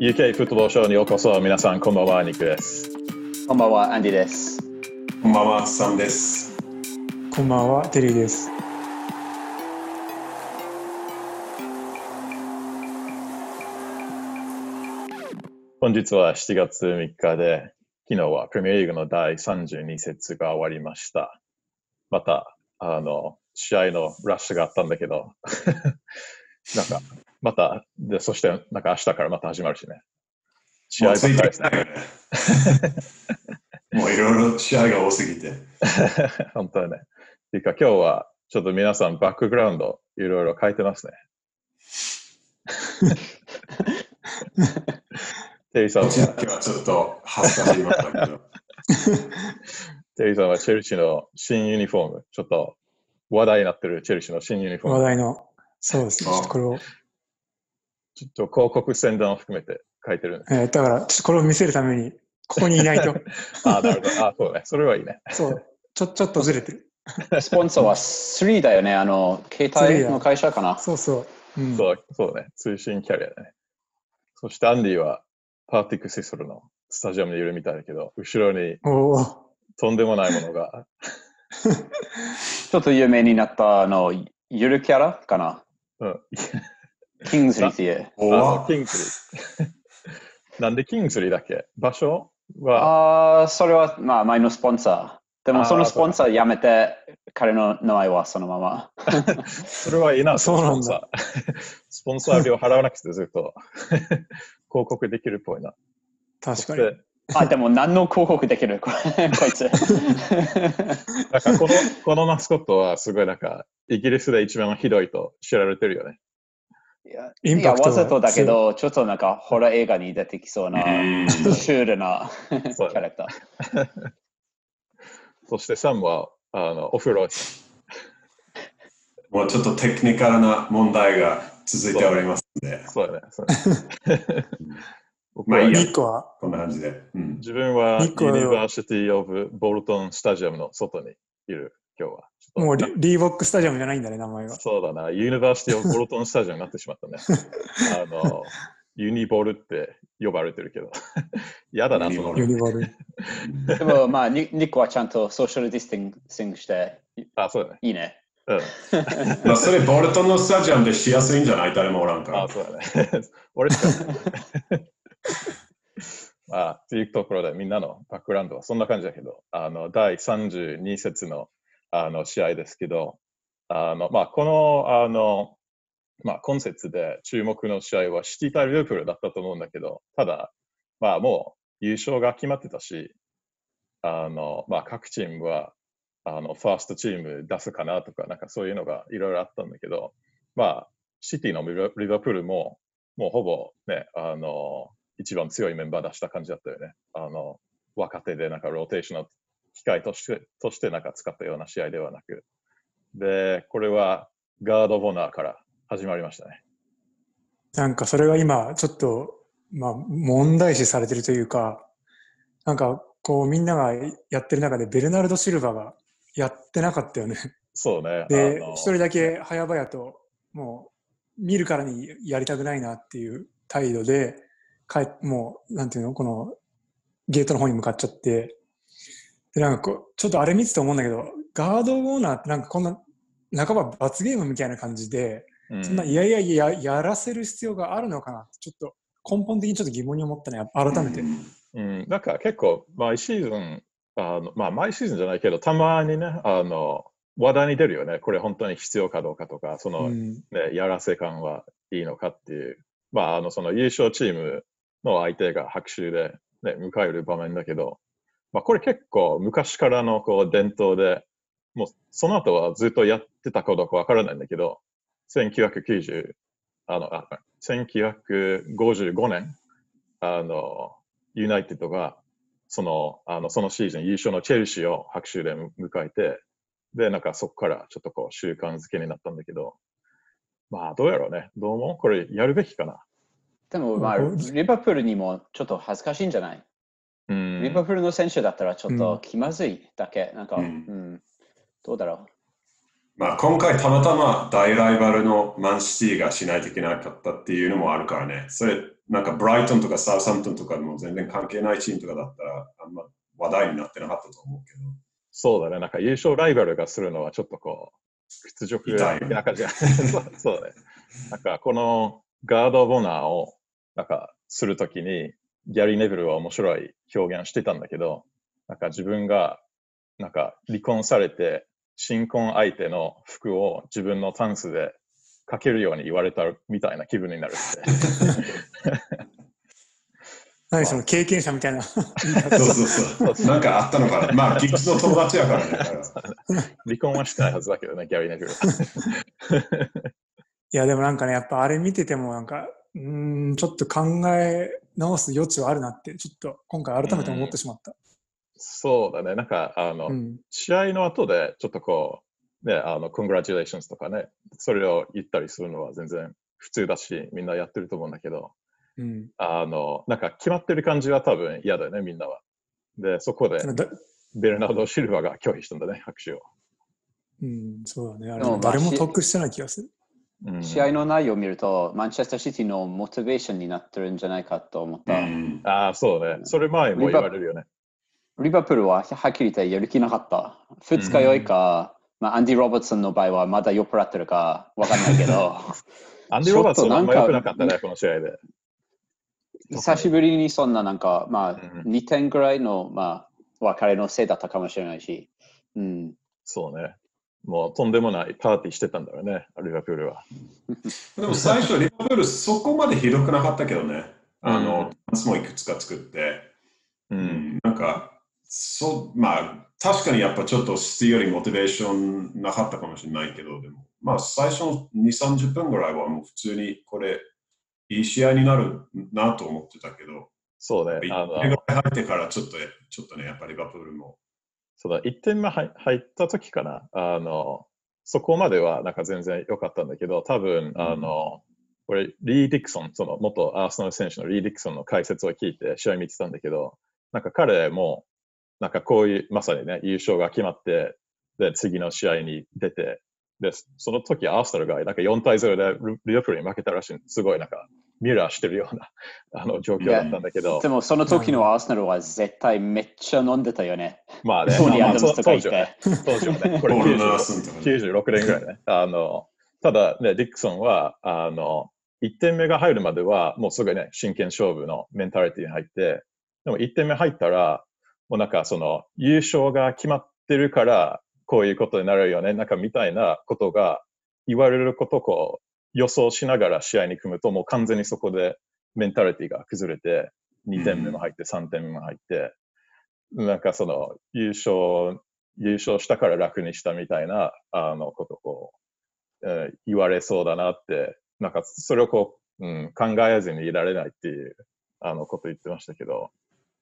UK フットボールショーにようこそ。皆さん、こんばんは、ニックです。こんばんは、アンディです。こんばんは、サムです。こんばんは、テリーです。本日は7月3日で、昨日はプレミアリーグの第32節が終わりました。また、あの、試合のラッシュがあったんだけど、なんか、また、で、そして、なんか明日からまた始まるしね。試合ばっかりですね。もういろいろ試合が多すぎて。本当にね。っていうか今日はちょっと皆さんバックグラウンドいろいろ変えてますね。テリーさんは、今日はちょっと恥ずかしいましたけど。テリーさんはチェルシーの新ユニフォーム、ちょっと話題になってるチェルシーの新ユニフォーム、話題の、そうですね。これを、ちょっと広告宣伝を含めて書いてるんです。えーだから、ちょっとこれを見せるために、ここにいないと、あ、なるほど。あ、そうね。それはいいね。そう、ちょ、ちょっとずれてる。スポンサーは3だよね、あの、携帯の会社かな。そうそう。うん、そう、そうね。通信キャリアだね。そしてアンディはパーティクシスルのスタジアムにいるみたいだけど、後ろにおお、とんでもないものが ちょっと有名になったあの、ゆるキャラかな。うん、キングズリーっていう。おあのわキングスリー。なんでキングスリーだっけ？場所は、ああ、それは、まあ、前のスポンサー。でも、そのスポンサーやめて、彼の名前はそのまま。それはいいな、そうなんだスポンサー。スポンサー料払わなくてずっと広告できるっぽいな。確かに。で、あ、でも何の広告できる？これこいつ。なんかこのこのマスコットはすごいなんか、イギリスで一番ひどいと知られてるよね。いやインパクトがいやわざとだけど、ちょっとなんか、ホラー映画に出てきそうな、うんシュールなキそうャラクター。そしてサムはあのお風呂です。もうちょっとテクニカルな問題が続いておりますので、そうだね。そうだね 僕はいまあいいやは、こんな感じで。うん、自分はユニバーシティ・オブ・ボルトン・スタジアムの外にいる、今日は。もうリーボックスタジアムじゃないんだね、名前が。そうだな、ユニバーシティ・オブ・ボルトン・スタジアムになってしまったね。あの、ユニボルって呼ばれてるけど。やだな、そのユニボル。でも、まあ、ニニックはちゃんとソーシャルディスタンシングして、あ、そうだね。いいね。うん。まあそれ、ボルトンのスタジアムでしやすいんじゃない？誰もおらんからあ、。そうだね。俺しか。まあ、っていうところでみんなのバックグラウンドはそんな感じだけど、あの、第32節のあの試合ですけど、あの、まあ、この、あの、まあ、今節で注目の試合はシティ対リュープルだったと思うんだけど、ただ、まあ、もう優勝が決まってたし、あの、まあ、各チームは、あの、ファーストチーム出すかなとか、なんかそういうのがいろいろあったんだけど、まあ、シティのリバプルも、もうほぼね、あの、一番強いメンバー出した感じだったよね。あの、若手でなんかローテーションの機会として、としてなんか使ったような試合ではなく。で、これはガード・ボナーから始まりましたね。なんかそれが今、ちょっと、まあ、問題視されてるというか、なんか、こう、みんながやってる中で、ベルナルド・シルバがやってなかったよね。そうね。で一人だけ早々と、もう、見るからにやりたくないなっていう態度で、かえもう、なんていうの、この、ゲートの方に向かっちゃって、で、なんかこう、ちょっとあれ見てて思うんだけど、ガードオーナーってなんかこんな、半ば罰ゲームみたいな感じで、うん。そんな、いやいやいや、やらせる必要があるのかなって、ちょっと根本的にちょっと疑問に思ったね、改めて。うん、なんか結構、毎シーズン、あのまあ、毎シーズンじゃないけど、たまにね、あの、話題に出るよね。これ本当に必要かどうかとか、その、うん、ね、やらせ感はいいのかっていう、まあ、あの、その優勝チームの相手が拍手で、ね、迎える場面だけど、まあ、これ結構昔からのこう伝統で、もうその後はずっとやってたかどうかわからないんだけど、1990、あの、あ1955年、あの、ユナイテッドが、その、あの、そのシーズン優勝のチェルシーを拍手で迎えて、で、なんかそこからちょっとこう習慣づけになったんだけど、まあどうやろうね。どうもこれやるべきかな。でも、まあ、うんリバプールにもちょっと恥ずかしいんじゃない、うん。リバプールの選手だったらちょっうんと気まずいだけ。なんか、ううんん、どうだろまあ今回たまたま大ライバルのマンシティがしないといけなかったっていうのもあるからね。それ、なんかブライトンとかサウサントンとかも全然関係ないチームとかだったら、あんま話題になってなかったと思うけど。そうだね。なんか優勝ライバルがするのはちょっとこう、屈辱的な感じが。そう そうね。なんかこのガード・ボナーをなんかするときに、ギャリー・ネブルは面白い表現してたんだけど、なんか自分がなんか離婚されて、新婚相手の服を自分のタンスでかけるように言われたみたいな気分になるって。何その経験者みたいな。そうそうそう。なんかあったのかな。まあ、キッズの友達やからね。離婚はしてないはずだけどね、ギャリー・ネブル。いや、でもなんかね、やっぱあれ見ててもなんか、うん、ちょっと考え直す余地はあるなって、ちょっと今回改めて思ってしまった。そうだね。なんか、あの、うん。試合の後で、ちょっとこう、ね、あの、congratulations とかね、それを言ったりするのは全然普通だし、みんなやってると思うんだけど、うん。あの、なんか決まってる感じは多分嫌だよね、みんなは。で、そこでベルナード・シルバが拒否したんだね、拍手を。うん、そうだね。あれ誰も得してない気がする。うん試合の内容を見ると、マンチェスターシティのモチベーションになってるんじゃないかと思った。うんああ、そうね。それ前も言われるよね。リバプールははっきり言ってやる気なかった。二日酔いか、まあ、アンディ・ロバーツソンの場合はまだ酔っ払ってるかわかんないけど、アンディ・ロバーツはあんまちょっとなんか良くなかったね、この試合で。久しぶりにそんななんか、まあ、うん2点ぐらいの、まあ、別れのせいだったかもしれないし、うん、そうね。もうとんでもないパーティーしてたんだろうね、リバプールは。でも最初、リバプールそこまでひどくなかったけどね。あうんの、チャンスもいくつか作って。う。うんん、なんか、そう、まあ、確かにやっぱちょっとシティよりモチベーションなかったかもしれないけど、でも、まあ、最初の2、30分ぐらいはもう普通にこれ、いい試合になるなと思ってたけど、そうね。あの1点ぐらい入ってからちょっと、ちょっとね、やっぱりリバプールも。そうだ、1点目入入った時かな。あの、そこまではなんか全然良かったんだけど、多分、あの、これ、リー・ディクソン、その元アーセナル選手のリー・ディクソンの解説を聞いて試合見てたんだけど、なんか彼も、なんかこういう、まさにね、優勝が決まって、で、次の試合に出て、で、その時アーセナルがなんか4対0でリリバプールに負けたらしいすごいなんか、ミラーしてるような あの状況だったんだけどで、もその時のアーセナルは絶対めっちゃ飲んでたよね。まあね、当時はねて。当時はね、これボールナー96スンとかね。96年ぐらいね。あの、ただね、ディクソンは、あの、1点目が入るまでは、もうすぐね、真剣勝負のメンタリティに入って、でも1点目入ったら、もうなんかその、優勝が決まってるから、こういうことになるよね、なんかみたいなことが言われることをこう予想しながら試合に組むと、もう完全にそこでメンタリティが崩れて、2点目も入って、3点目も入って、なんかその、優勝、優勝したから楽にしたみたいな、あの、ことをえー言われそうだなって、なんかそれをこう、うん、考えずにいられないっていう、あの、こと言ってましたけど、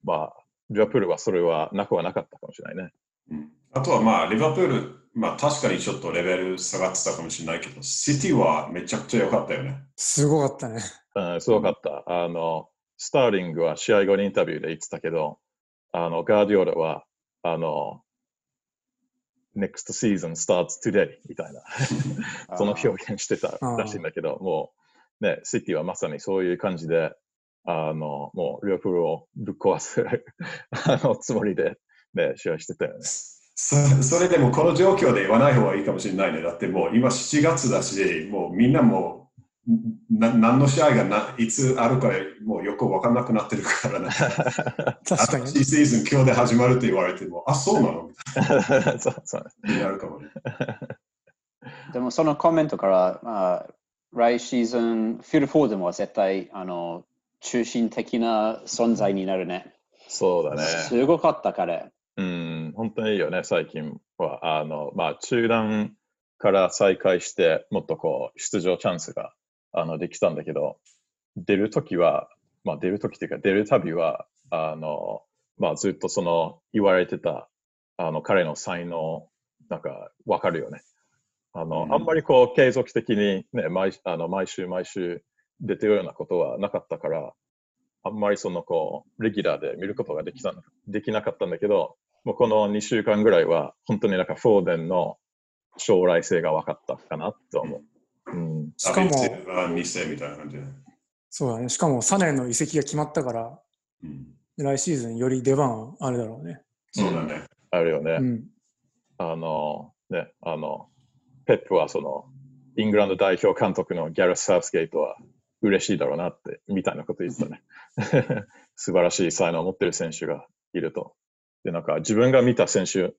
まあ、リバプールはそれはなくはなかったかもしれないね。うんあとはまあ、リバプール、まあ確かにちょっとレベル下がってたかもしれないけど、シティはめちゃくちゃ良かったよね。すごかったね。うん、すごかった。あの、スターリングは試合後にインタビューで言ってたけど、あの、ガーディオラは、あの、next season starts today みたいな、その表現してたらしいんだけど、もう、ね、シティはまさにそういう感じで、あの、もう、リバプールをぶっ壊す あのつもりで、ね、試合してたよね。そそれでもこの状況で言わない方がいいかもしれないね。だってもう今7月だし、もうみんなもうな何の試合がないつあるかもうよく分かんなくなってるからね。確かに。新しいシーズン今日で始まるって言われても、あ、そうなの？みたい そうそうなになるかもね。でもそのコメントから、まあ、来シーズン、フィル・フォーデンは絶対あの中心的な存在になるね。そうだね。すごかった彼。うん、本当にいいよね、最近は。あの、まあ、中断から再開して、もっとこう、出場チャンスが、あの、できたんだけど、出るときは、まあ、出るときっていうか、出るたびは、あの、まあ、ずっとその、言われてた、あの、彼の才能、なんか、わかるよね。あの、うんあんまりこう、継続的にね、毎あの毎週毎週出てるようなことはなかったから、あんまりそのこう、レギュラーで見ることができたできなかったんだけど、もうこの2週間ぐらいは、本当になんかフォーデンの、将来性が分かったかなと思う。うん、しかも、ダビッドシルバー2世みたいな感じで。そうだね。しかも、サネの移籍が決まったから、うん、来シーズンより出番あるだろうね。そうだね。あるよね。うん。あの、ね、あの、ペップはその、イングランド代表監督のギャラス・サウスゲートは嬉しいだろうなって、みたいなこと言ってたね。素晴らしい才能を持ってる選手がいると。で、なんか自分が見た選手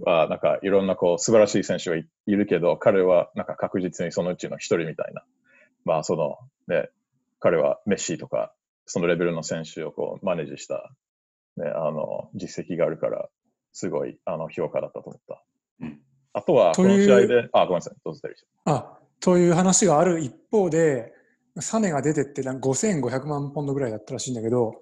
は、なんかいろんなこう素晴らしい選手がいいるけど、彼はなんか確実にそのうちの一人みたいな。まあその、ね、彼はメッシとか、そのレベルの選手をこうマネージした、ね、あの、実績があるから、すごいあの評価だったと思った。うんあとは、ことの試合で、あ、ごめんなさい、どうぞ、あ、という話がある一方で、サネが出てってなんか5500万ポンドぐらいだったらしいんだけど、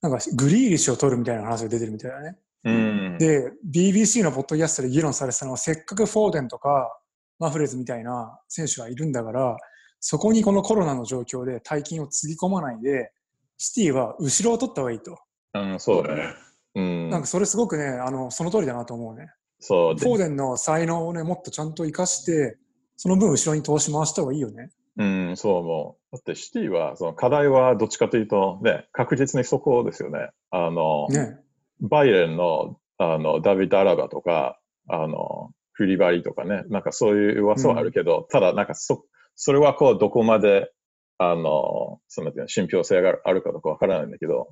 なんかグリーリッシュを取るみたいな話が出てるみたいだね。うん。で、BBC のポッドキャストで議論されてたのは、せっかくフォーデンとかマフレーズみたいな選手がいるんだから、そこにこのコロナの状況で大金をつぎ込まないで、シティは後ろを取った方がいいと。うん、そううだね。。うん。なんかそれすごくね、あのその通りだなと思うね。そうでフォーデンの才能をね、もっとちゃんと生かして、その分後ろに投資回した方がいいよね。うん、そう思う。だってシティは、その課題はどっちかというと、ね、確実にそこですよね。あの、ね。バイエルンの、あの、ダビッド・アラバとか、あの、クリバリとかね、なんかそういう噂はあるけど、ただなんかそ、それはこう、どこまで、あの、その、信憑性があるかどうかわからないんだけど、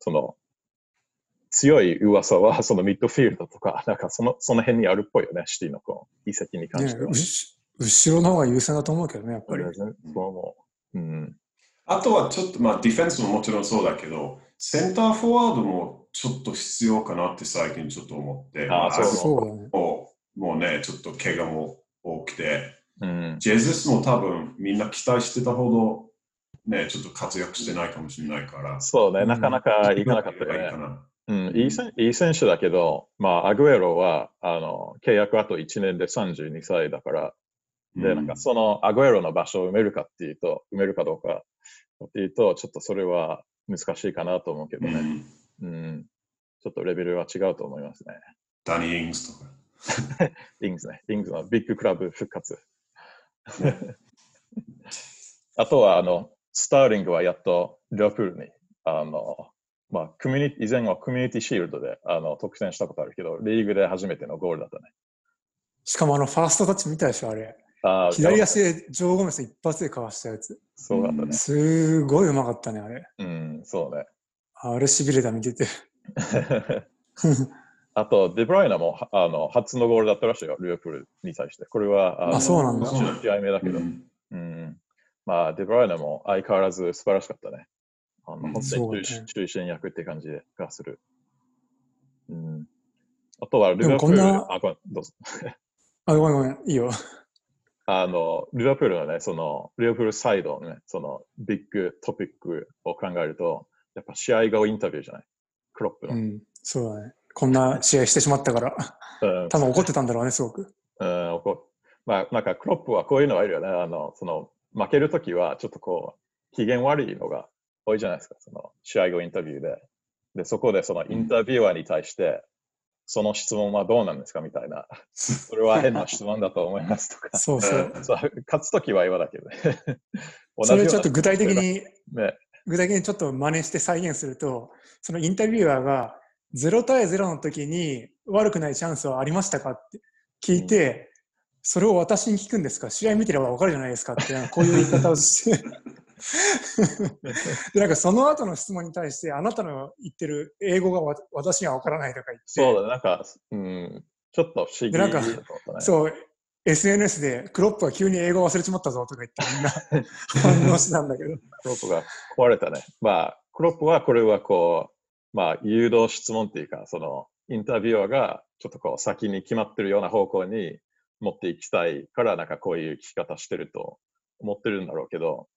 その、強い噂は、そのミッドフィールドとか、なんかその、その辺にあるっぽいよね、シティのこう、移籍に関しては。後ろの方が優先だと思うけどね、やっぱり。そう思う。うん。あとはちょっと、まあ、ディフェンスももちろんそうだけど、センターフォワードもちょっと必要かなって最近ちょっと思って、あーそう。そうだね。もうもうね、ちょっと怪我も多くて、うん。ジェズスも多分みんな期待してたほど、ね、ちょっと活躍してないかもしれないから、そうね、うん。なかなかいかなかったよね。うん、いい選いい選手だけど、まあ、アグエロは、あの、契約あと1年で32歳だから、で、なんかそのアグエロの場所を埋めるかっていうと、埋めるかどうかっていうと、ちょっとそれは難しいかなと思うけどね。うんうん。ちょっとレベルは違うと思いますね。ダニー・イングスとか。リングズね。リングズのビッグクラブ復活。あとは、あの、スターリングはやっと、リョープールに、あの、まあ、コミュニティ、以前はコミュニティシールドで、あの、特選したことあるけど、リーグで初めてのゴールだったね。しかもあのファーストタッチ見たでしょ、あれ。あー左足でジョー・ゴメス一発でかわしたやつ。そうだったね。すごいうまかったね、あれ。うん、そうね。あれしびれた見てて。あと、デブライナもはあの初のゴールだったらしいよ、リュープールに対して。これは、のあそうなんだ10試合目だけど、うんうん。まあ、デブライナも相変わらず素晴らしかったね。あのうん本当に中心,、中心役って感じがする。うん。あとは、リでもバプール、こんなあ、ごめん、どうぞ。あ、ごめんごめん、いいよ。あの、リバプールのね、その、リバプールサイドのね、その、ビッグトピックを考えると、やっぱ試合後インタビューじゃない？クロップの。うん、そうだね。こんな試合してしまったから、うん多分怒ってたんだろうね、すごく。うん、こうまあ、なんかクロップはこういうのはいるよね。あの、その、負けるときはちょっとこう、機嫌悪いのが多いじゃないですか。その、試合後インタビューで。で、そこでそのインタビュアーに対して、その質問はどうなんですかみたいな。それは変な質問だと思いますとか。そうそう。勝つときは今だけどね。それちょっと具体的に、ね。具体的にちょっと真似して再現すると、そのインタビュアーが0対0の時に悪くないチャンスはありましたかって聞いて、それを私に聞くんですか？試合見てれば分かるじゃないですかって、こういう言い方をして で、なんかその後の質問に対して、あなたの言ってる英語がわ私には分からないとか言って、そうだ、なんか、うん、ちょっと不思議でなんかだと思ったね。そう、SNS でクロップは急に英語忘れちまったぞとか言ってみんな 反応してたんだけど。クロップが壊れたね。まあ、クロップはこれはこう、まあ、誘導質問っていうか、その、インタビュアーがちょっとこう、先に決まってるような方向に持っていきたいから、なんかこういう聞き方してると思ってるんだろうけど、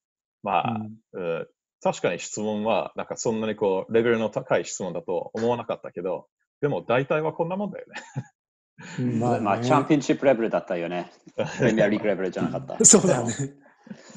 まあ、うん確かに質問は、なんかそんなにこう、レベルの高い質問だと思わなかったけど、でも大体はこんなもんだようんまあ、まあねチャンピオンシップレベルだったよね。プレミアリーグレベルじゃなかった。そうだね。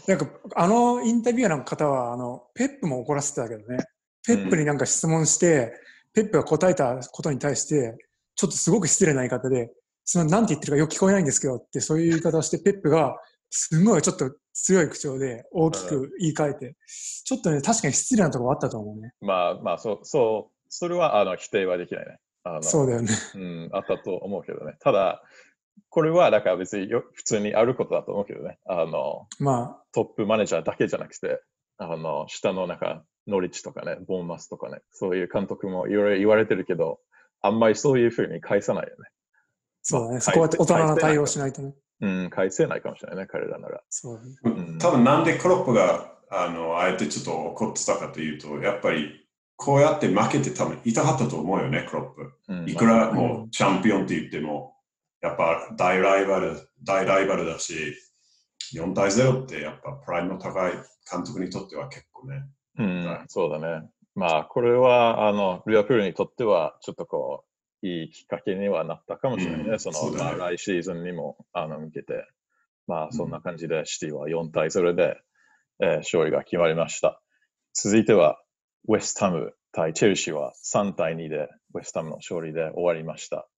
なんか、あのインタビュアーの方は、あの、ペップも怒らせてたけどね。ペップになんか質問して、ペップが答えたことに対して、ちょっとすごく失礼な言い方で、その、なんて言ってるかよく聞こえないんですけどって、そういう言い方をして、ペップが、すごいちょっと強い口調で大きく言い換えて、ちょっとね、確かに失礼なところあったと思うね。まあまあ、そう、そう、それはあの否定はできないね。あのそうだよね。うん、あったと思うけどね。ただ、これはだから別によ普通にあることだと思うけどね。あの、まあ、トップマネージャーだけじゃなくて、あの、下のなんか、ノリッチとかね、ボーンマスとかね、そういう監督もいろいろ言われてるけど、あんまりそういうふうに返さないよね。そうだね。まあそこは大人な対応しないとね。うん、返せないかもしれないね、彼らなら。そう。うん多分なんでクロップがあのあえてちょっと怒ってたかというと、やっぱりこうやって負けて多分痛かったと思うよね、クロップ。うんいくらもうチャンピオンって言っても、やっぱ大ライバル、大ライバルだし、4対0ってやっぱプライドの高い監督にとっては結構ね。うんはい、そうだね。まあ、これは、あの、リアプールにとっては、ちょっとこう、いいきっかけにはなったかもしれないね。うんその、ねまあ、来シーズンにも、あの、向けて。まあ、そんな感じで、シティは4対0で、えー勝利が決まりました。続いては、ウェストハム対チェルシーは3対2で、ウェストハムの勝利で終わりました。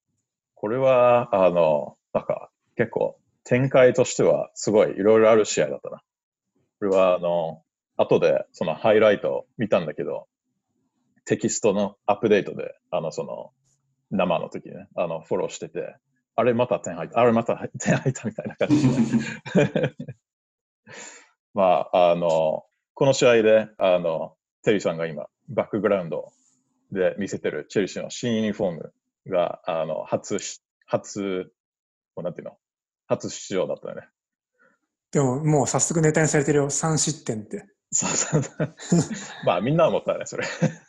これは、あの、なんか、結構、展開としては、すごいいろいろある試合だったな。これは、あの、後でそのハイライトを見たんだけど、テキストのアップデートで、あの、その、生の時ね、あの、フォローしてて、あれまた点入った、あれまた点入ったみたいな感じで。まあ、あの、この試合で、あの、テリーさんが今、バックグラウンドで見せてるチェルシーの新ユニフォームが、あの、初し、初、なんていうの？初出場だったよね。でも、もう早速ネタにされてるよ。3失点って。そうそうそう。まあ、みんな思ったね、それ。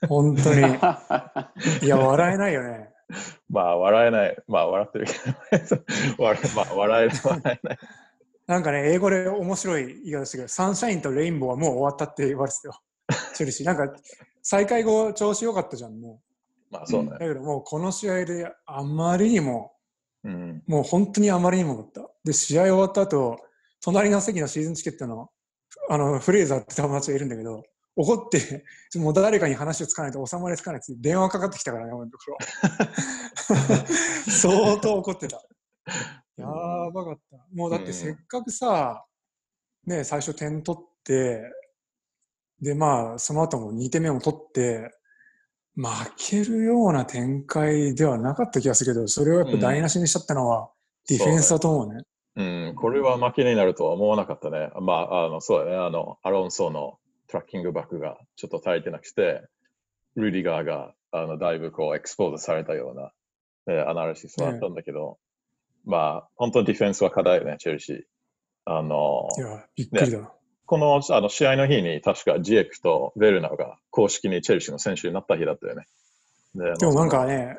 本当に。いや、笑えないよね。まあ、笑えない。まあ、笑ってるけど、まあ、笑えない。笑えない。なんかね、英語で面白い言い方してるけど、サンシャインとレインボーはもう終わったって言われてたよ。チェルシー。なんか、再開後調子良かったじゃん、もまあ、そうねう。だ。けどもうこの試合であまりにも、うん。ももう本当にあまりにもだった。で、試合終わった後、隣の席のシーズンチケットの、あの、フレーザーって友達がいるんだけど、怒って、もう誰かに話をつかないと収まりつかないって電話かかってきたからね、俺のところ。相当怒ってた。やばかった。もうだってせっかくさ、ね、最初点取って、で、まあ、その後も2点目も取って、負けるような展開ではなかった気がするけど、それをやっぱ台無しにしちゃったのは、ディフェンスだと思うね。うん、これは負けになるとは思わなかったね。まあ、あの、そうだね。あの、アロンソのトラッキングバックがちょっと足りてなくて、ルディガーが、あの、だいぶこう、エクスポーズされたような、えーアナリシスはあったんだけど、まあ、本当にディフェンスは課題よね、チェルシー。あの、いや、びっくりだ。このあの試合の日に確かジエクとベルナーが公式にチェルシーの選手になった日だったよね。ででもなんかね、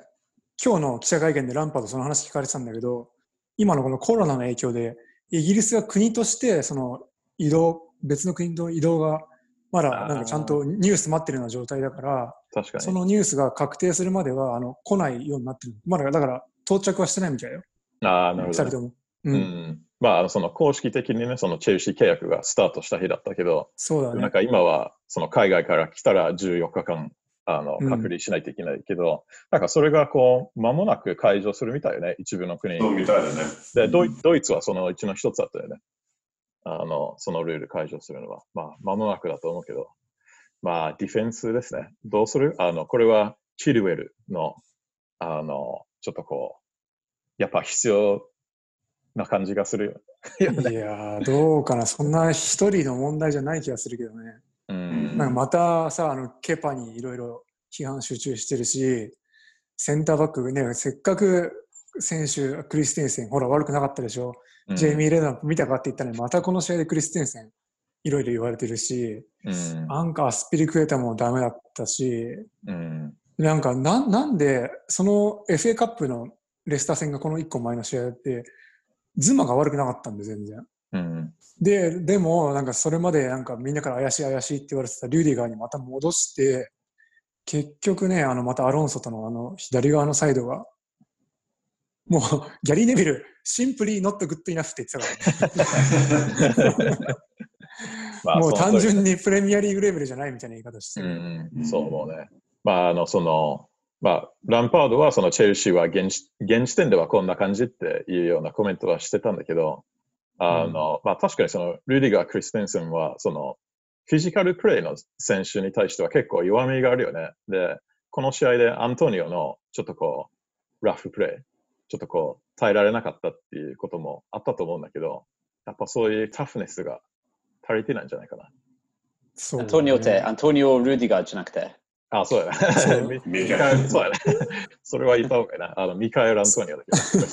今日の記者会見でランパードその話聞かれてたんだけど、今のこのコロナの影響で、イギリスが国として、その移動、別の国と移動が、まだなんかちゃんとニュース待ってるような状態だから、確かに。そのニュースが確定するまでは、あの、来ないようになってる。まだ、だから、到着はしてないみたいよ。ああ、なるほどね、二人とも。う。うんん。まあ、あのその公式的にね、そのチェルシー契約がスタートした日だったけど、そうだね。なんか今は、その海外から来たら14日間、あの、うん隔離しないといけないけど、なんかそれがこう、間もなく解除するみたいよね、一部の国。そうみたいだね。でドイ、ドイツはそのうちの一つだったよね。あの、そのルール解除するのは。まあ、間もなくだと思うけど。まあ、ディフェンスですね。どうする？あの、これは、チルウェルの、あの、ちょっとこう、やっぱ必要な感じがするよ。いやー、どうかな。そんな一人の問題じゃない気がするけどね。うん。なんかまたさ、あの、ケパにいろいろ批判集中してるし、センターバックね、せっかく先週、クリステンセン、ほら悪くなかったでしょ。うんジェイミー・レナップ見たかって言ったのに、またこの試合でクリステンセン、いろいろ言われてるし、うん。アンカー、スピリクエタもダメだったし、うん。なんかな、なんで、その FA カップのレスター戦がこの1個前の試合で、ズマが悪くなかったんで、全然。うん。で、でも、なんかそれまでなんかみんなから怪しい怪しいって言われてたリューディガーにまた戻して、結局ね、あの、またアロンソとのあの、左側のサイドが、もう、ギャリー・ネビル、 simply not good enough って言ってたから、まあもう単純にプレミアリーグレベルじゃないみたいな言い方してうる。んうん、そう思うね。まあ、あの、その、まあ、ランパードはそのチェルシーは現時現時点ではこんな感じっていうようなコメントはしてたんだけど、あの、まあ確かにそのルディガー・クリステンセンはそのフィジカルプレイの選手に対しては結構弱みがあるよね。で、この試合でアントニオのちょっとこう、ラフプレイ、ちょっとこう、耐えられなかったっていうこともあったと思うんだけど、やっぱそういうタフネスが足りてないんじゃないかな。そうアントニオって、アントニオ・ルディガーじゃなくて。あ、そうだそうね。ミミカエル、そうだね。それは言った方がいいな。あの、ミカエル・アントニオだけど、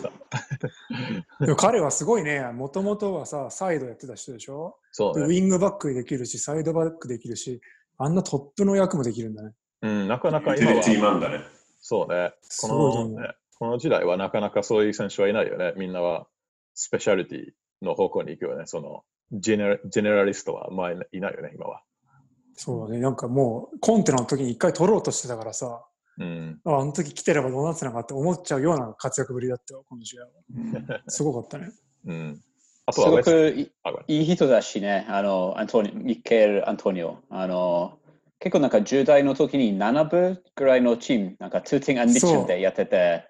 でも彼はすごいね、もともとはさ、サイドやってた人でしょ？そうね。ィングバックできるし、サイドバックできるし、あんなトップの役もできるんだね。うん、なかなか今は、ティーマンだね。そうね。すこの、ね、この時代はなかなかそういう選手はいないよね。みんなはスペシャリティの方向に行くよね。その、ジェネラジェネラリストは前いないよね、今は。そうだね、なんかもう、コンテナの時に一回取ろうとしてたからさ、うん。ああの時来てればどうなってたのかって思っちゃうような活躍ぶりだったよ、この試合は。すごかったね。うん。あすとはウェスごくいいい人だしね、あの、アントニミケル・アントニオ。あの、結構なんか10代の時に7部ぐらいのチーム、なんかトゥーティング・アン・ミッチェルでやってて、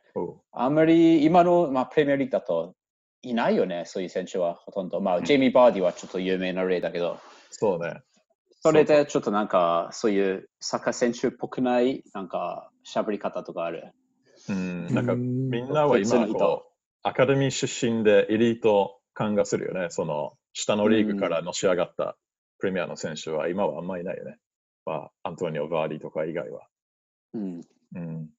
あんまり今の、まあ、プレミアリーグだといないよね、そういう選手はほとんど。まあ、ジェイミー・バーディはちょっと有名な例だけど、そうね。それでちょっとなんか、そういうサッカー選手っぽくない、なんか、喋り方とかある？うん。なんか、うんみんなは今こう、アカデミー出身でエリート感がするよね。その、下のリーグからのし上がったプレミアの選手は今はあんまりいないよね。まあ、アントニオ・バーディとか以外は。うん。うん。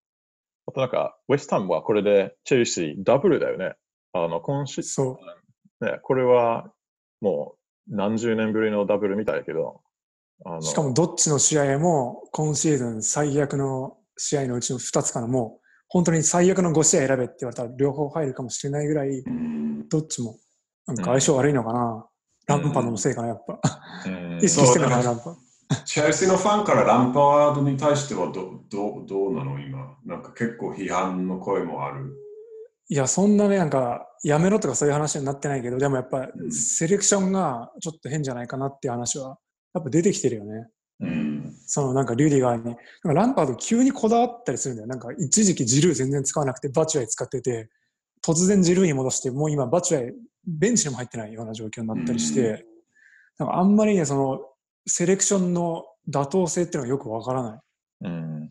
あとなんか、ウェスタムはこれでチェルシーダブルだよね。あの、今シーズそン、ね、これはもう何十年ぶりのダブルみたいだけど、あのう。しかもどっちの試合も今シーズン最悪の試合のうちの2つからもう本当に最悪の5試合選べって言われたら両方入るかもしれないぐらいうんどっちもなんか相性悪いのかな。ランパードのせいかな、やっぱ。うん意識してるのかな、そランパ。チェルシーのファンからランパードに対してはどどどうなの？今。なんか結構批判の声もある。いや、そんなね、なんか、やめろとかそういう話になってないけど、でもやっぱう、んセレクションがちょっと変じゃないかなっていう話は、やっぱ出てきてるよね。うん。そのなんか、リュディガーに。なんかランパード急にこだわったりするんだよ。なんか、一時期ジルー全然使わなくて、バチュアイ使ってて、突然ジルーに戻して、もう今、バチュアイ、ベンチにも入ってないような状況になったりして、なんかあんまりね、その、セレクションの妥当性っていうのがよくわからない。うん。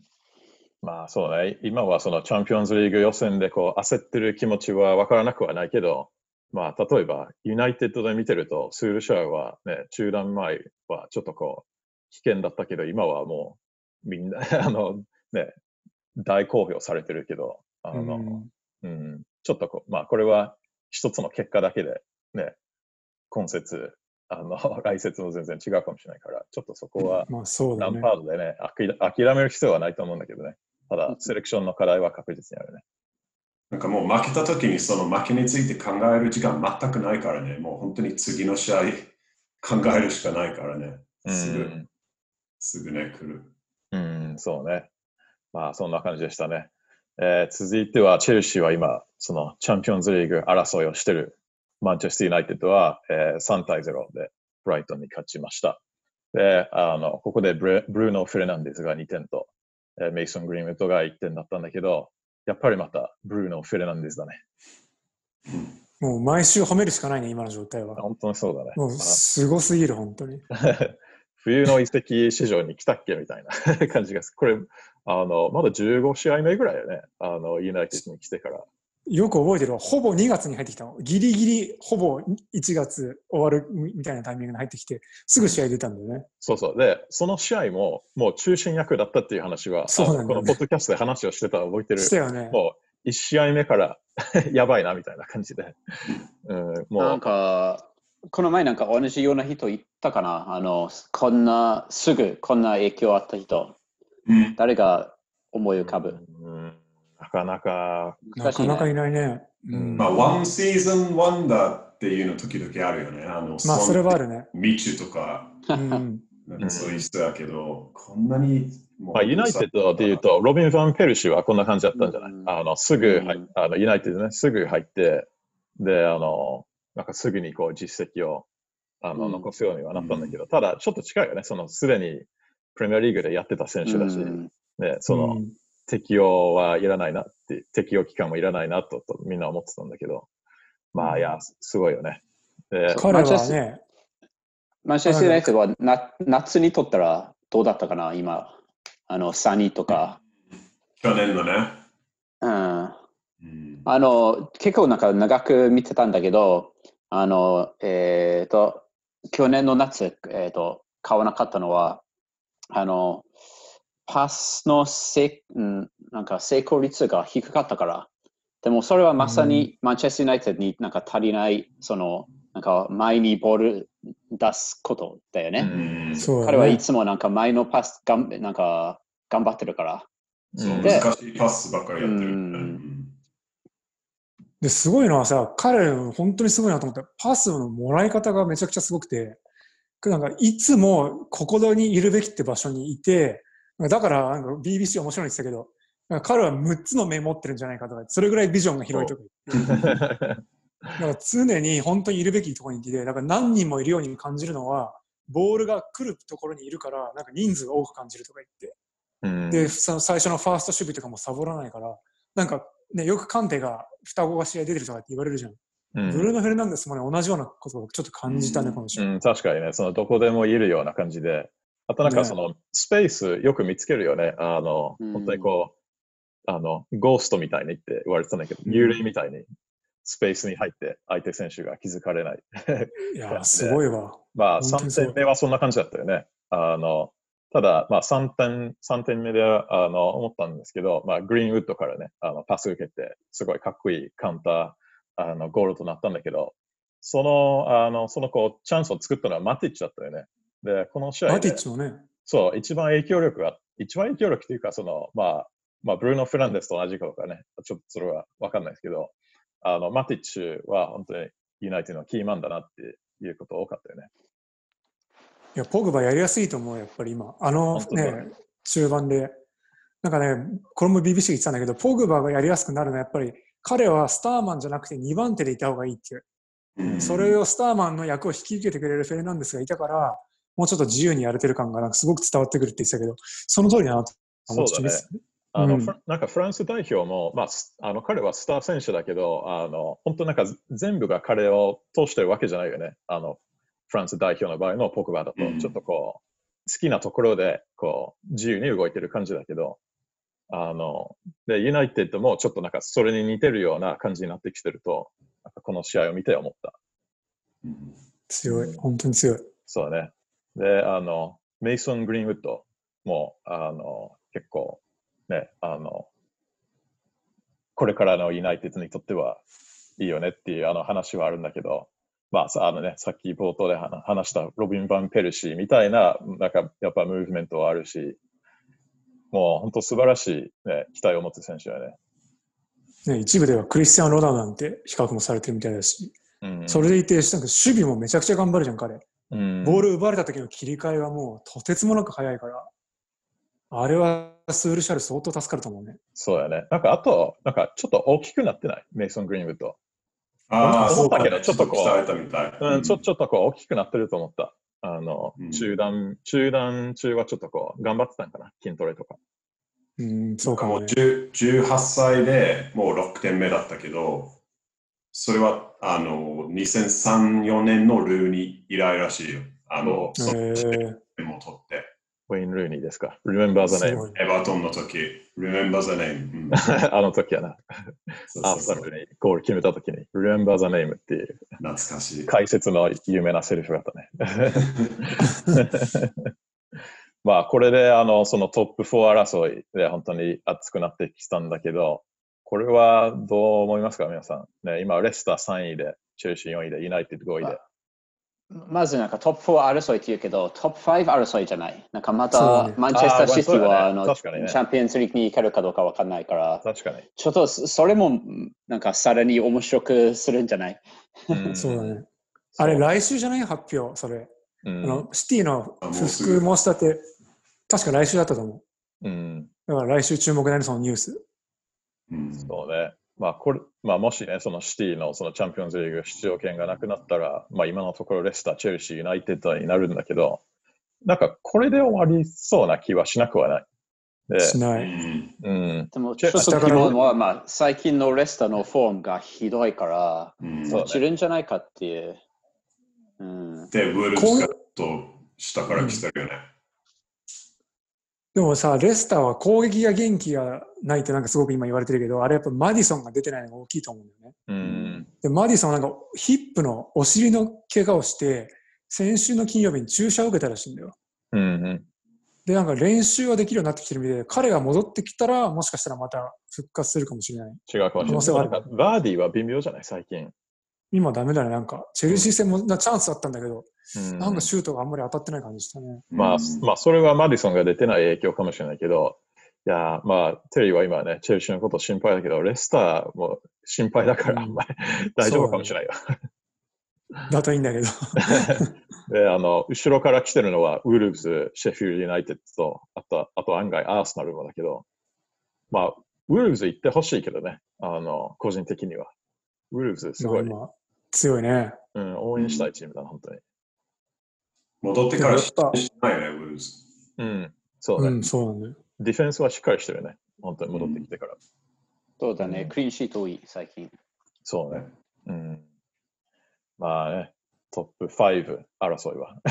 まあそうね、今はそのチャンピオンズリーグ予選でこう焦ってる気持ちは分からなくはないけど、まあ例えばユナイテッドで見てると、スールシャーはね、中断前はちょっとこう危険だったけど、今はもうみんな、あのね、大公表されてるけど、あの、うん。うん、ちょっとこう、まあこれは一つの結果だけで、ね、今節、あの、来節も全然違うかもしれないから、ちょっとそこは、まあそうだランね。パードでね、あき諦める必要はないと思うんだけどね。ただ、セレクションの課題は確実にあるね。なんかもう負けた時にその負けについて考える時間全くないからね。もう本当に次の試合考えるしかないからね。すぐ、うんすぐね、来る。うん、そうね。まあ、そんな感じでしたね。えー続いては、チェルシーは今、そのチャンピオンズリーグ争いをしているマンチェスター・ユナイテッドは、えー3対0でブライトンに勝ちました。で、あの、ここでブルーノ・フェルナンデスが2点と、えーメイソン・グリーンウッドが1点だったんだけど、やっぱりまたブルーノ・フェルナンデスだね。もう毎週褒めるしかないね、今の状態は。本当にそうだね。もうすごすぎる、本当に。冬の移籍市場に来たっけみたいな 感じがする。これ、あの、まだ15試合目ぐらいよね。あの、ユナイテッドに来てから。よく覚えてるわ。ほぼ2月に入ってきたの。ギリギリほぼ1月終わるみたいなタイミングに入ってきて、すぐ試合出たんだよね。そうそう。で、その試合も、もう中心役だったっていう話は、そうなんねこのポッドキャストで話をしてたの覚えてる。したよね。もう、1試合目から やばいなみたいな感じで。うん、もなんう、か、この前なんか同じような人いったかな？あの、こんな、すぐこんな影響あった人。うん。誰が思い浮かぶ？うん、なかなか、ね。かなかいないね。ううんん、まあ、ワンシーズンワンダーっていうの時々あるよね。あの、まあ、それはある。るね。ミチュとか、うん、なんかそういう人だけど、こんなにまあ、ユナイテッドで言うと、ロビン・ファン・ペルシーはこんな感じだったんじゃない、うんあの、すぐ入っうんあの、ユナイテッドね、すぐ入って、で、あの、なんかすぐにこう実績をあの、うん残すようにはなったんだけど、ただちょっと近いよね。その、すでにプレミアリーグでやってた選手だし、うんね、その、うん適用はいらないなって、適用期間もいらないなととみんな思ってたんだけど、まあ、いや、すごいよね。で彼はね、マンチェスター・ユナイテッドはな夏にとったらどうだったかな、今。あの、サニーとか。去年のね。うん。うんあの、結構なんか長く見てたんだけど、あの、えっ、と、去年の夏、えっ、と、買わなかったのは、あの、パスのせ、うん、なんか成功率が低かったから。でもそれはまさにマンチェスター・ユナイテッドになんか足りない、その、なんか前にボール出すことだよね。うんそうだね彼はいつもなんか前のパスがん、なんか頑張ってるから。そうで難しいパスばっかりやってる。うんうんですごいのはさ、彼、本当にすごいなと思った。パスのもらい方がめちゃくちゃすごくて、なんかいつもここにいるべきって場所にいて、だから BBC 面白いんですけど、なんか彼は6つの目持ってるんじゃないかとか、それぐらいビジョンが広いとか言って、だから常に本当にいるべきところにいて、だから何人もいるように感じるのは、ボールが来るところにいるから、なんか人数が多く感じるとか言って、うん。で、その最初のファースト守備とかもサボらないから、なんかね、よくカンテが双子が試合出てるとかって言われるじゃん。うん。ブルーノ・フェルナンデスもね、同じようなことをちょっと感じたね、うん。この試合。うん、確かにね、そのどこでもいるような感じで、あとなんかねそのスペースよく見つけるよね。あの、うん本当にこう、あの、ゴーストみたいにって言われてたんだけど、うん幽霊みたいにスペースに入って相手選手が気づかれない。いや、すごいわ。まあ、3本当にそう点目はそんな感じだったよね。あの、ただ、まあ、3点、三点目で、あの、思ったんですけど、まあ、グリーンウッドからね、あの、パス受けて、すごいかっこいいカウンター、あの、ゴールとなったんだけど、その、あの、そのこう、チャンスを作ったのはマティッチだったよね。で、この試合でマティッチもね、そう、一番影響力が、一番影響力っていうか、その、まあ、まあ、ブルーノ・フェランデスと同じかどうかね、ちょっとそれはわかんないですけど、あの、マティッチは本当にユナイテッドのキーマンだなっていうこと多かったよね。いや、ポグバやりやすいと思う、やっぱり今。あのね、中盤で。なんかね、これも BBC が言ってたんだけど、ポグバがやりやすくなるのは、やっぱり彼はスターマンじゃなくて2番手でいた方がいいっていう。うんそれをスターマンの役を引き受けてくれるフェルナンデスがいたから、もうちょっと自由にやれてる感がなんかすごく伝わってくるって言ってたけど、その通りだなと思ってそうだねあの、うんなんかフランス代表も、まあ、すあの彼はスター選手だけど、あの本当なんか全部が彼を通してるわけじゃないよね。あのフランス代表の場合のポクバだとう、んちょっとこう、好きなところでこう自由に動いてる感じだけど、あのでユナイテッドもちょっとなんかそれに似てるような感じになってきてると、なんかこの試合を見て思った。うん強い、本当に強い。そうだね。で、あの、メイソン・グリーンウッドも、あの、結構、ね、あの、これからのユナイテッドにとってはいいよねっていうあの話はあるんだけど、まあさ、あのね、さっき冒頭で話話したロビン・バン・ペルシーみたいな、なんかやっぱムーブメントはあるし、もう本当素晴らしい、ね、期待を持つ選手だよね。ね、一部ではクリスチャン・ロナウなんて比較もされてるみたいだし、うん、それでいて、なんか守備もめちゃくちゃ頑張るじゃん、彼。うん、ボール奪われた時の切り替えはもうとてつもなく早いから、あれはスールシャル相当助かると思うね。そうやね。なんかあと、なんかちょっと大きくなってない？メイソン・グリーンウッド。ああ、思ったけどそうだねちょっとこう。うん、ちょちょっとこう大きくなってると思った。あのうん、中断、中断中はちょっとこう頑張ってたんかな、筋トレとか。うん、そうかもうもね。10 18歳でもう6点目だったけど、それはあの2003、4年のルーに以来らしいよ。あの、へそのー点も取って。ウェイン・ルーニーですか。Remember the す name エバートンの時、Remember the name うん。あの時やな。アーサルにゴール決めた時に Remember the name っていう懐かしい。解説の有名なセリフがあったね。まあこれであのそのトップ4争いで本当に熱くなってきたんだけど、これはどう思いますか、皆さん。ね、今、レスター3位で、チェルシー4位で、ユナイテッド5位で。まずなんかトップ4争いって言うけど、トップ5争いじゃない。なんかまた、ねマンチェスターシティは、あのね確かにねチャンピオンズリーグに行けるかどうかわかんないから、確かに。ちょっとそそれもなんかさらに面白くするんじゃない？うん そうだね。あれ、来週じゃない発表、それ。うんあのシティの不服申し立て、確か来週だったと思う。うんだから来週注目だね、そのニュース。うんそうね。まあ、これ、まあ、もしね、そのシティのそのチャンピオンズリーグ出場権がなくなったら、まあ、今のところレスター、チェルシー、ユナイテッドになるんだけど、なんかこれで終わりそうな気はしなくはない。で、しない。うんうん、でも、チェちょっと疑問は、まあ、最近のレスタのフォームがひどいから、うんそう落ちるんじゃないかっていう。うん。で、ウールズがと下から来てるよね。でもさ、レスターは攻撃が元気がないってなんかすごく今言われてるけど、あれやっぱマディソンが出てないのが大きいと思うんだよね。うん、で、マディソンはなんかヒップのお尻の怪我をして、先週の金曜日に注射を受けたらしいんだよ。うん、うん。で、なんか練習はできるようになってきてるみたいで、彼が戻ってきたら、もしかしたらまた復活するかもしれない。違うかもしれない。バーディーは微妙じゃない？最近。今ダメだね、なんか。チェルシー戦もなチャンスあったんだけど、うんなんかシュートがあんまり当たってない感じしたね。まあ、まあ、それはマディソンが出てない影響かもしれないけど、いや、まあ、テリーは今ね、チェルシーのこと心配だけど、レスターも心配だから、あんまり 大丈夫かもしれないよ。だといいんだけど。で、あの、後ろから来てるのは、ウルブズ、シェフィールドユナイテッドと、あと、あと案外アーセナルもだけど、まあ、ウルブズ行ってほしいけどね、あの、個人的には。ウルブズすごい、まあ今強いね。うん、応援したいチームだな、本当に。戻ってからしでもやっぱしてないよね、ウルブズ。うん、そうね、うん、そうなんだよ。ディフェンスはしっかりしてるね、本当に戻ってきてから。そうだね、うんクリーンシート多い、最近。そうね。うん。まあね、トップ5争いは。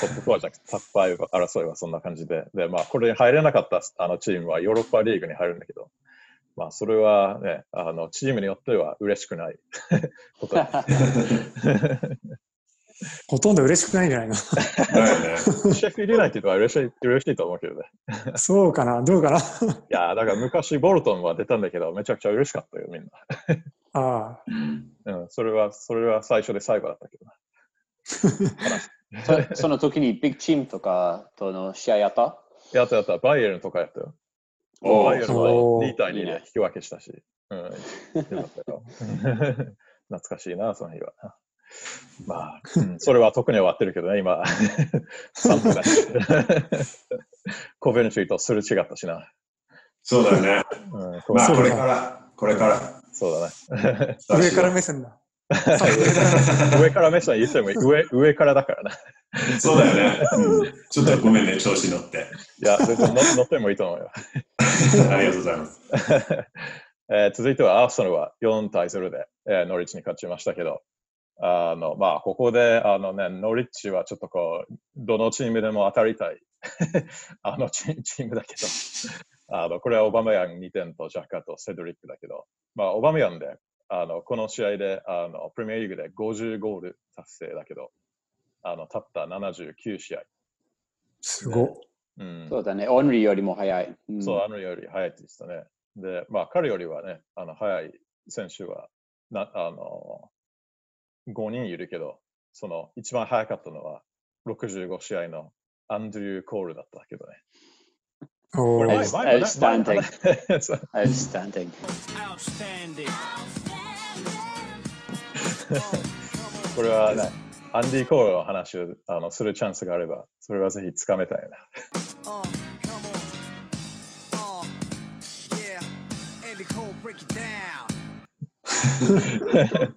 トップ4じゃなくてトップ5争いはそんな感じで。で、まあ、これに入れなかったあのチームはヨーロッパリーグに入るんだけど、まあ、それはね、あのチームによっては嬉しくないことだ。ほとんど嬉しくないんじゃないの？だよね。シェフィールドユナイテッドは嬉しい嬉しいと思うけどね。そうかな？どうかな？いや、だから昔ボルトンは出たんだけど、めちゃくちゃ嬉しかったよ、みんああ、な。うん、それは、それは最初で最後だったけどな。そその時にビッグチームとかとの試合やった？やったやった、バイエルンとかやったよ。おーバイエルンはおー2対2いいねで引き分けしたし。うん、よかったよ 懐かしいな、その日は。まあ、うん それは特に終わってるけどね、今。3分だし。コベントリーとすれ違ったしな。そうだよね。うん、まあ、これから、これから。そうだね。上から目線だ。上から目線言っても上上からだからな。そうだよね。うんちょっとごめんね、調子乗って。いや、全然乗乗ってもいいと思うよ。ありがとうございます。えー続いてはアーセナルは4対0で、えーノリッチに勝ちましたけど、あのまあ、ここであの、ね、ノリッチはちょっとこう、どのチームでも当たりたいあのチチームだけど、あのこれはオバマヤン2点とジャッカーとセドリックだけど、まあ、オバマヤンであのこの試合であのプレミアリーグで50ゴール達成だけど、あのたった79試合。すごっ。うんそうだね、オンリーよりも早い。うんそう、あのより早いでしたね。で、まあ、彼よりはね、あの早い選手はなあの5人いるけど、その一番早かったのは65試合のアンドリュー・コールだったけどね。これおー前前もね Outstanding Outstanding. Outstanding. これはね、アンディ・コールの話をあのするチャンスがあれば、それはぜひつかめたいな。Uh. Uh.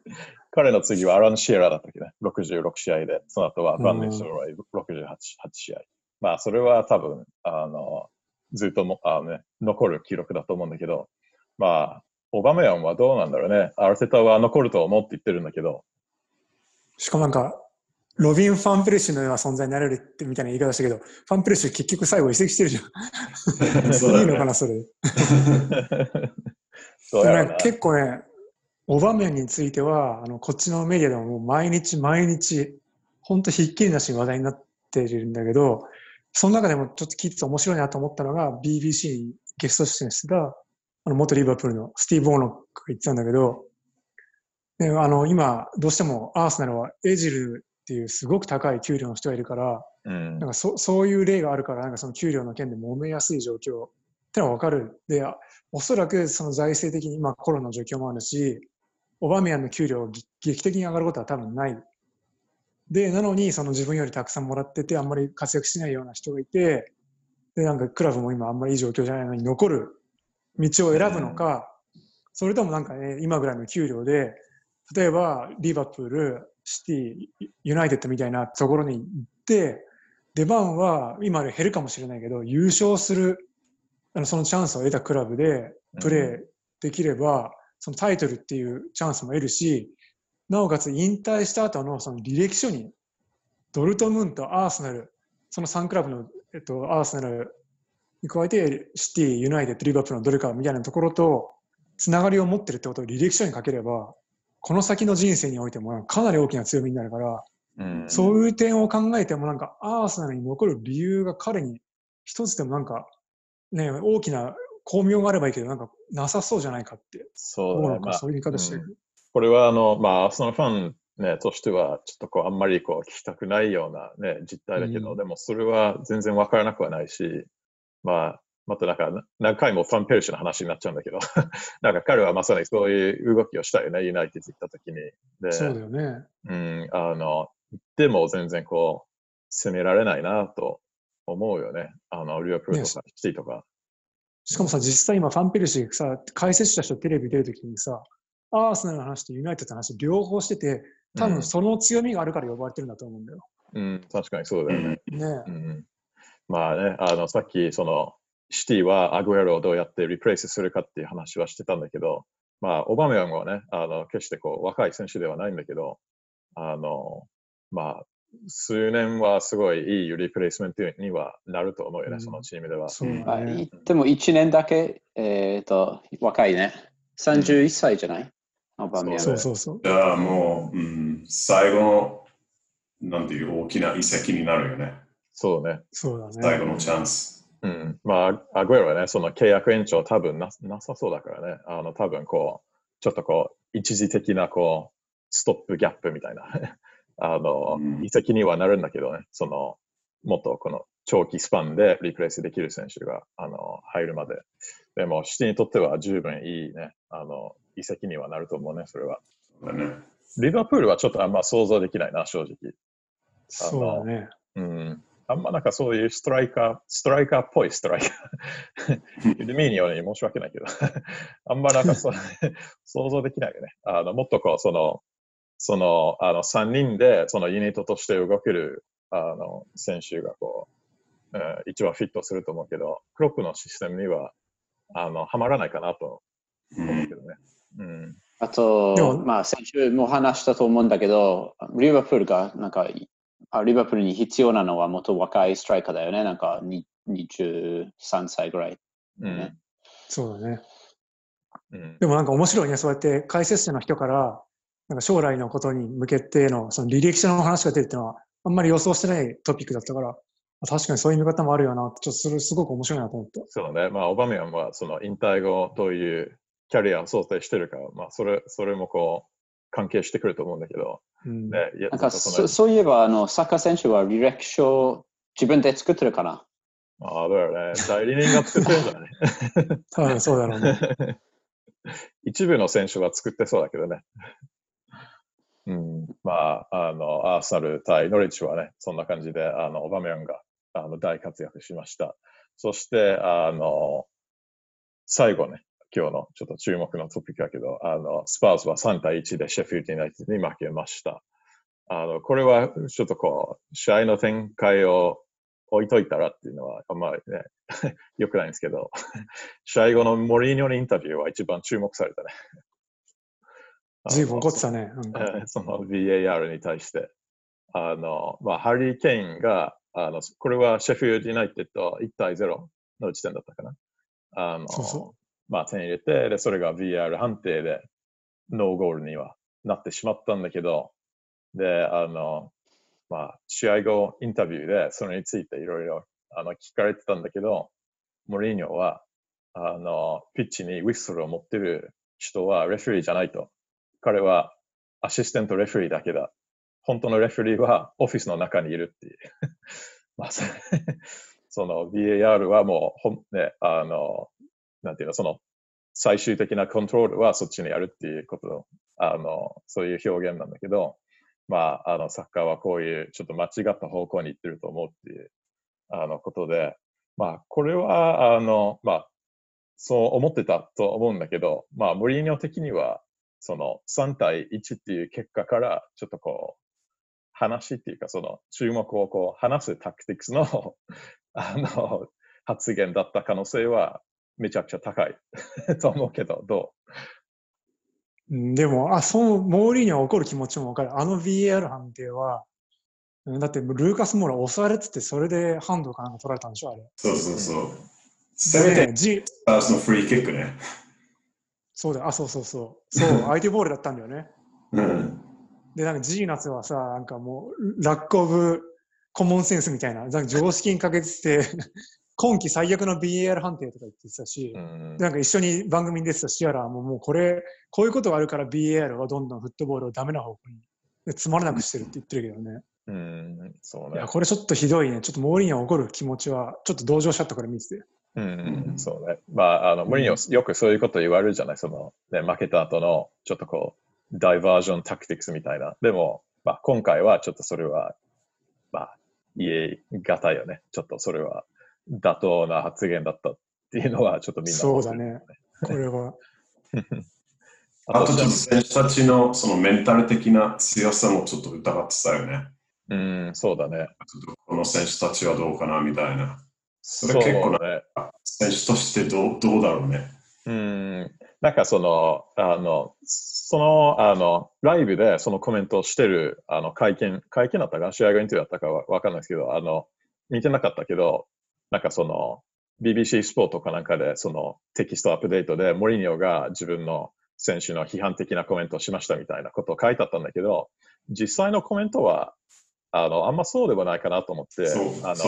彼の次はアラン・シエラだったっけね、66試合で、その後はバンディ・スロイ68 8試合。まあ、それは多分、あの、ずっともあの、ね、残る記録だと思うんだけど、まあ、オバメヤンはどうなんだろうね。アルテタは残ると思って言ってるんだけど、しかもなんか、ロビン・ファンプレッシュのような存在になれるってみたいな言い方したけど、ファンプレッシュ結局最後移籍してるじゃん。そうだいいのかね。な、それで。そう結構ね、オバメンについては、あのこっちのメディアでももう毎日毎日、本当ひっきりなしに話題になってるんだけど、その中でもちょっと聞いてて面白いなと思ったのが、BBC にゲスト出演してた、あの元リバプールのスティーブ・オーノックが言ってたんだけど、であの今、どうしてもアーセナルはエジルっていうすごく高い給料の人がいるから、うんなんかそそういう例があるから、なんかその給料の件で揉めやすい状況ってのは分かる。で、あおそらくその財政的に今コロナの状況もあるし、オバメヤンの給料が劇劇的に上がることは多分ない。で、なのにその自分よりたくさんもらってて、あんまり活躍しないような人がいて、で、なんかクラブも今あんまりいい状況じゃないのに残る道を選ぶのか、それともなんかね、今ぐらいの給料で、例えばリバプール、シティ、ユナイテッドみたいなところに行って、出番は今より減るかもしれないけど、優勝するあのそのチャンスを得たクラブでプレーできれば、そのタイトルっていうチャンスも得るし、なおかつ引退した後のその履歴書に、ドルトムント、アーセナル、その3クラブの、えっと、アーセナルに加えて、シティ、ユナイテッド、リバプールのどれかみたいなところと、つながりを持ってるってことを履歴書に書ければ、この先の人生においてもかなり大きな強みになるから、うんそういう点を考えても、なんか、アーセナルに残る理由が彼に一つでもなんか、ね、大きな巧妙があればいいけど、なんか、なさそうじゃないかって、そうだね。そういう言い方してる。これは、あの、まあ、アーセナルファン、ね、としては、ちょっとこう、あんまりこう、聞きたくないようなね、実態だけど、うんでもそれは全然わからなくはないし、まあ、またなんか、な何回もファンペルシュの話になっちゃうんだけど、なんか彼はまさにそういう動きをしたよね、ユナイテッド行った時に。で、そうだよね。うん、あの、行っても全然こう、攻められないなと思うよね。あの、リバプールとか、シティとか。しかもさ、実際今、ファンペルシーがさ、解説者とテレビ出るときにさ、アーセナルの話とユナイテッドの話両方してて、多うん分その強みがあるから呼ばれてるんだと思うんだよ。うん、確かにそうだよね。ねうんまあね、あの、さっき、その、シティはアグエロをどうやってリプレイスするかっていう話はしてたんだけど、まあ、オバメヤンはね、あの、決してこう、若い選手ではないんだけど、あの、まあ、数年はすごいいいリプレイスメントにはなると思うよね、うんそのチームでは。そうあだね。いでも1年だけ、えっ、と、若いね。31歳じゃない、アバメヤンそうそうそう。じゃあもう、うん、最後の、なんていう大きな遺跡になるよね。そうね。そうだね。最後のチャンス。うん。まあ、アグエロはね、その契約延長多分ななさそうだからね。あの、多分こう、ちょっとこう、一時的なこう、ストップギャップみたいな、あのう、ん移籍にはなるんだけどね、その、もっとこの長期スパンでリプレイスできる選手が、あの、入るまで。でも、シティにとっては十分いいね、あの、移籍にはなると思うね、それは。そうだね。リバプールはちょっとあんま想像できないな、正直。そうだね。うん。あんまなんかそういうストライカー、ストライカーっぽいストライカー。ユルミーニョに申し訳ないけど、あんまなんかそう想像できないよね。あの、もっとこう、その、その、あの、3人で、そのユニットとして動ける、あの、選手がこう、うん一番フィットすると思うけど、クロップのシステムには、あの、はまらないかなとうん思うけどね。うん。あとでも、まあ、先週も話したと思うんだけど、リバプールが、なんか、あリバプールに必要なのはもっと若いストライカーだよね。なんか、に23歳ぐらい。うん。ねそうだね。うん。でもなんか面白いね。そうやって解説者の人から、なんか将来のことに向けてのその履歴書の話が出るっていうのは、あんまり予想してないトピックだったから、確かにそういう見方もあるよなって、ちょっとそれすごく面白いなと思った。そうね。まあ、オバメヤンは、その引退後、どういうキャリアを想定してるか、まあ、それ、それもこう、関係してくると思うんだけど、うん、ね、いやなんかそそそういえば、あの、サッカー選手は履歴書自分で作ってるかなああ、だよね。代理人が作ってるんじゃない多分そうだろうね。一部の選手は作ってそうだけどね。うん、まあ、あの、アーサル対ノリッチはね、そんな感じで、あの、オバメヤンがあの大活躍しました。そして、あの、最後ね、今日のちょっと注目のトピックだけど、あの、スパーズは3対1でシェフィールドユナイテッドに負けました。あの、これはちょっとこう、試合の展開を置いといたらっていうのは、あんまりね、良くないんですけど、試合後のモリーニョのインタビューは一番注目されたね。随分怒ってたね。その VAR に対して。あの、まあ、ハリー・ケインが、あの、これはシェフィールド・ユナイテッド1対0の時点だったかな。あの、そうそまあ、点入れて、で、それが VR 判定でノーゴールにはなってしまったんだけど、で、あの、まあ、試合後インタビューでそれについていろいろあの聞かれてたんだけど、モリーニョは、あの、ピッチにウィッスルを持ってる人はレフェリーじゃないと。彼はアシスタントレフェリーだけだ。本当のレフェリーはオフィスの中にいるっていう。まあ、それその VAR はもうほん、ね、あの、なんていうの、その最終的なコントロールはそっちにやるっていうこと、あの、そういう表現なんだけど、まあ、あの、サッカーはこういうちょっと間違った方向に行ってると思うっていう、あの、ことで、まあ、これは、あの、まあ、そう思ってたと思うんだけど、まあ、モリーニョ的には、その3対1っていう結果から、ちょっとこう、話っていうか、その注目をこう、話すタクティクスの、あの、発言だった可能性はめちゃくちゃ高い と思うけど、どう？んでも、あ、そう、モーリーニョは怒る気持ちもわかる。あの VAR 判定は、うんだってルーカス・モーラ押されてて、それでハンドかなんか取られたんでしょ、あれ。そうそうそう。せめて、で G、スパーズのフリーキックね。そうだよ、あ、そうそうそう。そう、相手ボールだったんだよね。うん。で、なんか G 夏はさ、なんかもう、ラックオブコモンセンスみたいな、なんか常識に欠けてて、今季最悪の BAR 判定とか言ってたしなんか一緒に番組に出てたシアラーももうこれ、こういうことがあるから BAR はどんどんフットボールをダメな方向にでつまらなくしてるって言ってるけどね。うん、そうねいや、。これちょっとひどいね。ちょっとモーリーニョ怒る気持ちは、ちょっと同情しちゃったから見てて。うん、そうね。まあ、あの、無理によくそういうこと言われるじゃない、その、ね、負けた後の、ちょっとこう、ダイバージョンタクティクスみたいな。でも、まあ、今回はちょっとそれは、まあ、言えがたいよね。ちょっとそれは、妥当な発言だったっていうのは、ちょっとみんな思ってるそうだね。これは。あとちょっとち選手たちのそのメンタル的な強さもちょっと疑ってたよね。うん、そうだね。この選手たちはどうかなみたいな。それ結構なね。選手としてどうどうだろうね。うん、なんかその、あの、その、あの、ライブでそのコメントをしてる、あの、会見、会見だったか試合がインタビューだったかわわかんないですけど、あの、見てなかったけど、なんかその、BBC スポートかなんかで、そのテキストアップデートで、モリニョが自分の選手の批判的なコメントをしましたみたいなことを書いてあったんだけど、実際のコメントは、あの、あんまそうではないかなと思って、あの、そ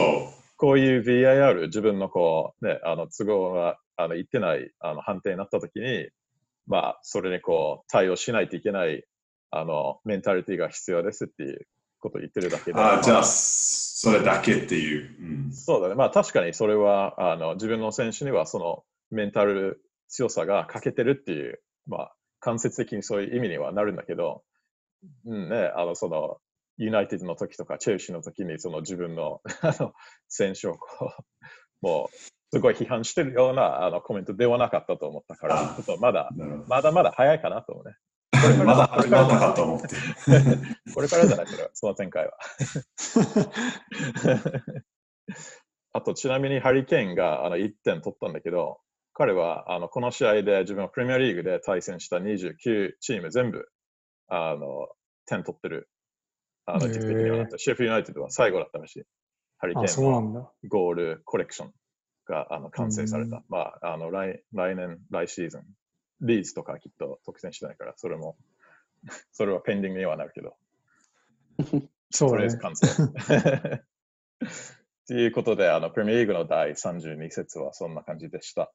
こういう VIR、自分のこう、ね、あの都合があの言ってないあの判定になったときに、まあ、それにこう対応しないといけないあのメンタリティが必要ですっていうことを言ってるだけう。で。あじゃあ、まそれだけっていう。うん、そうだね。まあ確かにそれはあの自分の選手にはそのメンタル強さが欠けてるっていう、まあ間接的にそういう意味にはなるんだけど、うんね、あのそのユナイテッドの時とかチェルシーの時にその自分の あの選手をこう、もうすごい批判してるようなあのコメントではなかったと思ったから、あちょっとまだ、まだまだ早いかなと思うね。どまだ始まったかと思って。これからじゃないけど、その展開は。あと、ちなみにハリケーンがあの1点取ったんだけど、彼はあのこの試合で自分はプレミアリーグで対戦した29チーム全部あの点取ってる。あのへー実績にはなってシェフユナイテッドは最後だったらしい。ハリケあ、ーンのそうなんだ。ゴールコレクションがあの完成されたう。まあ、あの来来年、来シーズン、リーズとかきっと得点してないから、それも、それはペンディングにはなるけど、そうだねとりあえず。完成。ということで、あのプレミアリーグの第32節はそんな感じでした。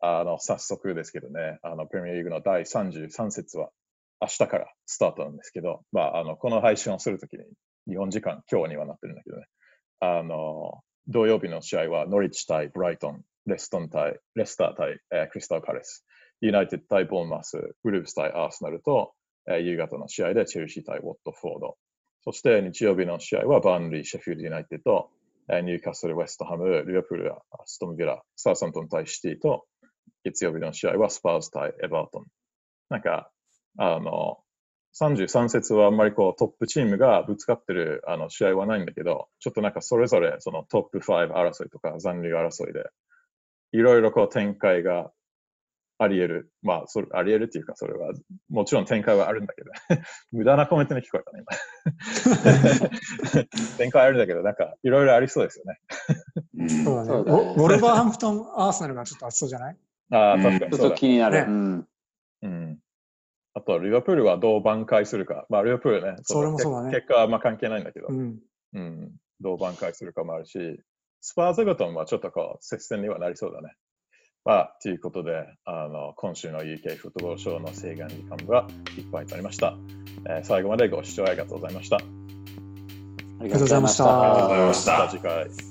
あの早速ですけどね、あのプレミアリーグの第33節は明日からスタートなんですけど、まあ、あのこの配信をするときに日本時間、今日にはなってるんだけどね、あの土曜日の試合はノリッチ対ブライトン、レストン対レスター対、えークリスタルパレス、ユナイテッド対ボーンマス、ウルブス対アーセナルと、えー夕方の試合でチェルシー対ウォットフォード、そして日曜日の試合はバーンリー、シェフィールドユナイテッド、えーニューカッスル、ウェストハム、リバプール、アストンビラ、サウサンプトン対シティと、月曜日の試合はスパーズ対エバートン。なんか、あの、33節はあんまりこうトップチームがぶつかってるあの試合はないんだけど、ちょっとなんかそれぞれそのトップ5争いとか残留争いで、いろいろこう展開があり得る。まあ、それあり得るっていうか、それは、もちろん展開はあるんだけど、無駄なコメントに聞こえたね、今。展開あるんだけど、なんかいろいろありそうですよね。うんそうだね。だねウォルバーハンプトン・アーセナルがちょっと熱そうじゃない？ああ、うんちょっと確かにそうだ。気になる。ねうん。うん。あと、リバプールはどう挽回するか。まあ、リバプールね、それもそうだね結果はまあ関係ないんだけど、うん。うん、どう挽回するかもあるし、スパーズ・エバトンはちょっとこう、接戦にはなりそうだね。まあ、ということで、あの、今週の UK フットボールショーの制限時間はいっぱいとなりました。えー最後までご視聴ありがとうございました。ありがとうございましたありがとうございましまたた。次回。